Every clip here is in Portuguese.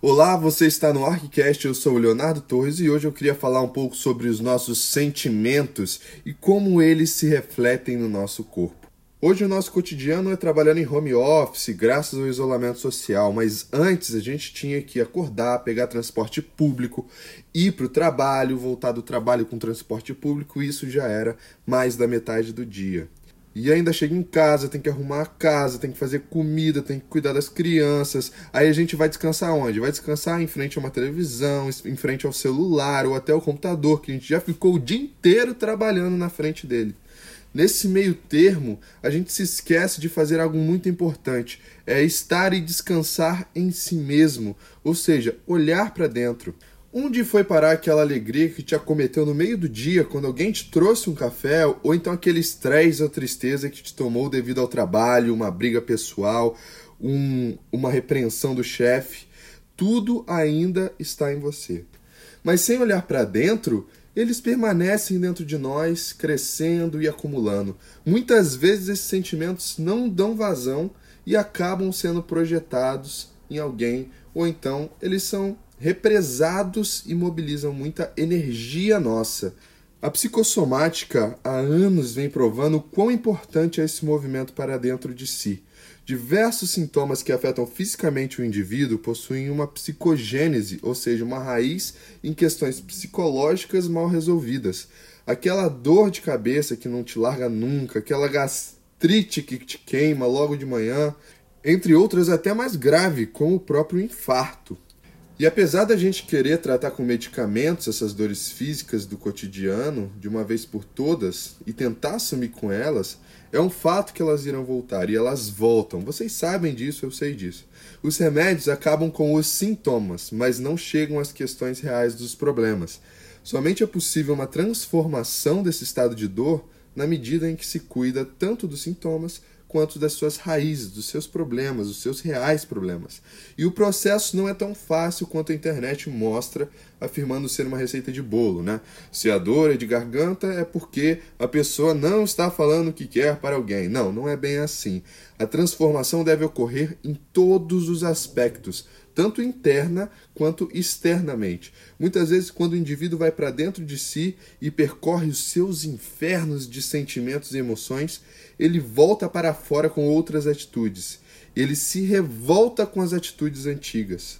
Olá, você está no ArcCast, eu sou o Leonardo Torres e hoje eu queria falar um pouco sobre os nossos sentimentos e como eles se refletem no nosso corpo. Hoje o nosso cotidiano é trabalhando em home office, graças ao isolamento social, mas antes a gente tinha que acordar, pegar transporte público, ir para o trabalho, voltar do trabalho com transporte público, e isso já era mais da metade do dia. E ainda chega em casa, tem que arrumar a casa, tem que fazer comida, tem que cuidar das crianças. Aí a gente vai descansar onde? Vai descansar em frente a uma televisão, em frente ao celular ou até o computador, que a gente já ficou o dia inteiro trabalhando na frente dele. Nesse meio termo, a gente se esquece de fazer algo muito importante, é estar e descansar em si mesmo, ou seja, olhar para dentro. Onde foi parar aquela alegria que te acometeu no meio do dia quando alguém te trouxe um café, ou então aquele estresse ou tristeza que te tomou devido ao trabalho, uma briga pessoal, um, uma repreensão do chefe? Tudo ainda está em você. Mas sem olhar para dentro, eles permanecem dentro de nós, crescendo e acumulando. Muitas vezes esses sentimentos não dão vazão e acabam sendo projetados em alguém, ou então eles são represados e mobilizam muita energia nossa. A psicossomática há anos vem provando o quão importante é esse movimento para dentro de si. Diversos sintomas que afetam fisicamente o indivíduo possuem uma psicogênese, ou seja, uma raiz em questões psicológicas mal resolvidas. Aquela dor de cabeça que não te larga nunca, aquela gastrite que te queima logo de manhã, entre outras até mais grave, como o próprio infarto. E apesar da gente querer tratar com medicamentos essas dores físicas do cotidiano, de uma vez por todas, e tentar sumir com elas, é um fato que elas irão voltar e elas voltam. Vocês sabem disso, eu sei disso. Os remédios acabam com os sintomas, mas não chegam às questões reais dos problemas. Somente é possível uma transformação desse estado de dor na medida em que se cuida tanto dos sintomas quanto das suas raízes, dos seus problemas, dos seus reais problemas. E o processo não é tão fácil quanto a internet mostra, afirmando ser uma receita de bolo, né? Se a dor é de garganta é porque a pessoa não está falando o que quer para alguém. Não, não é bem assim. A transformação deve ocorrer em todos os aspectos, tanto interna quanto externamente. Muitas vezes, quando o indivíduo vai para dentro de si e percorre os seus infernos de sentimentos e emoções, ele volta para fora com outras atitudes. Ele se revolta com as atitudes antigas.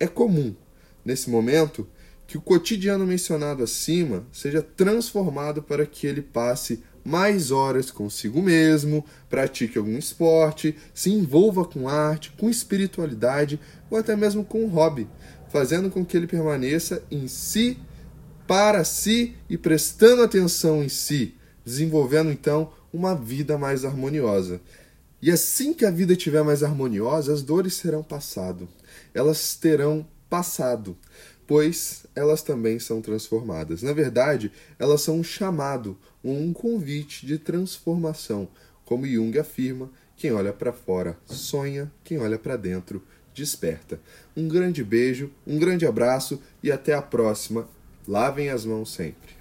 É comum, nesse momento, que o cotidiano mencionado acima seja transformado para que ele passe mais horas consigo mesmo, pratique algum esporte, se envolva com arte, com espiritualidade ou até mesmo com um hobby, fazendo com que ele permaneça em si, para si e prestando atenção em si, desenvolvendo então uma vida mais harmoniosa. E assim que a vida estiver mais harmoniosa, as dores serão passado. Elas terão passado pois elas também são transformadas. Na verdade, elas são um chamado, um convite de transformação. Como Jung afirma, quem olha para fora sonha, quem olha para dentro desperta. Um grande beijo, um grande abraço e até a próxima. Lavem as mãos sempre.